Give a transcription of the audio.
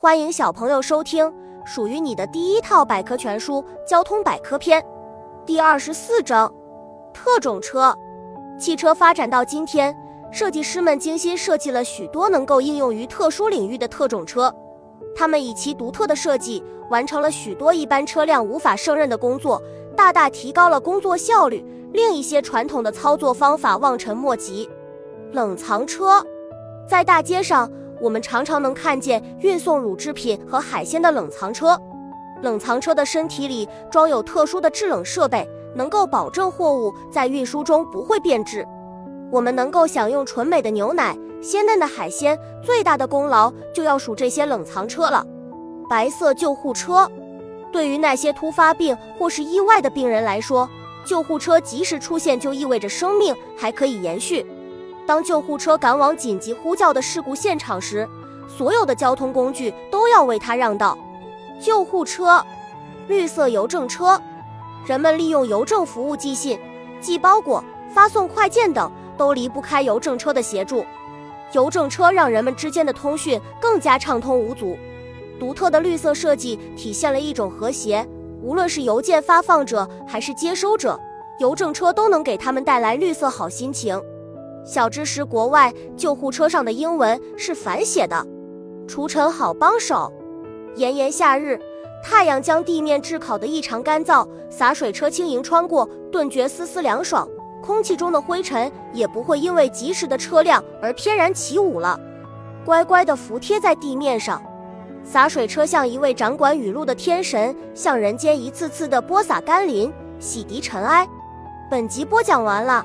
欢迎小朋友收听属于你的第一套百科全书《交通百科篇》第二十四章：特种车。汽车发展到今天，设计师们精心设计了许多能够应用于特殊领域的特种车。他们以其独特的设计，完成了许多一般车辆无法胜任的工作，大大提高了工作效率，令一些传统的操作方法望尘莫及。冷藏车，在大街上。我们常常能看见运送乳制品和海鲜的冷藏车，冷藏车的身体里装有特殊的制冷设备，能够保证货物在运输中不会变质。我们能够享用纯美的牛奶、鲜嫩的海鲜，最大的功劳就要数这些冷藏车了。白色救护车，对于那些突发病或是意外的病人来说，救护车及时出现就意味着生命还可以延续。当救护车赶往紧急呼叫的事故现场时，所有的交通工具都要为它让道。救护车、绿色邮政车，人们利用邮政服务寄信、寄包裹、发送快件等，都离不开邮政车的协助。邮政车让人们之间的通讯更加畅通无阻。独特的绿色设计体现了一种和谐，无论是邮件发放者还是接收者，邮政车都能给他们带来绿色好心情。小知识：国外救护车上的英文是反写的。除尘好帮手。炎炎夏日，太阳将地面炙烤得异常干燥，洒水车轻盈穿过，顿觉丝丝凉爽。空气中的灰尘也不会因为及时的车辆而翩然起舞了，乖乖地服贴在地面上。洒水车像一位掌管雨露的天神，向人间一次次地播撒甘霖，洗涤尘埃。本集播讲完了。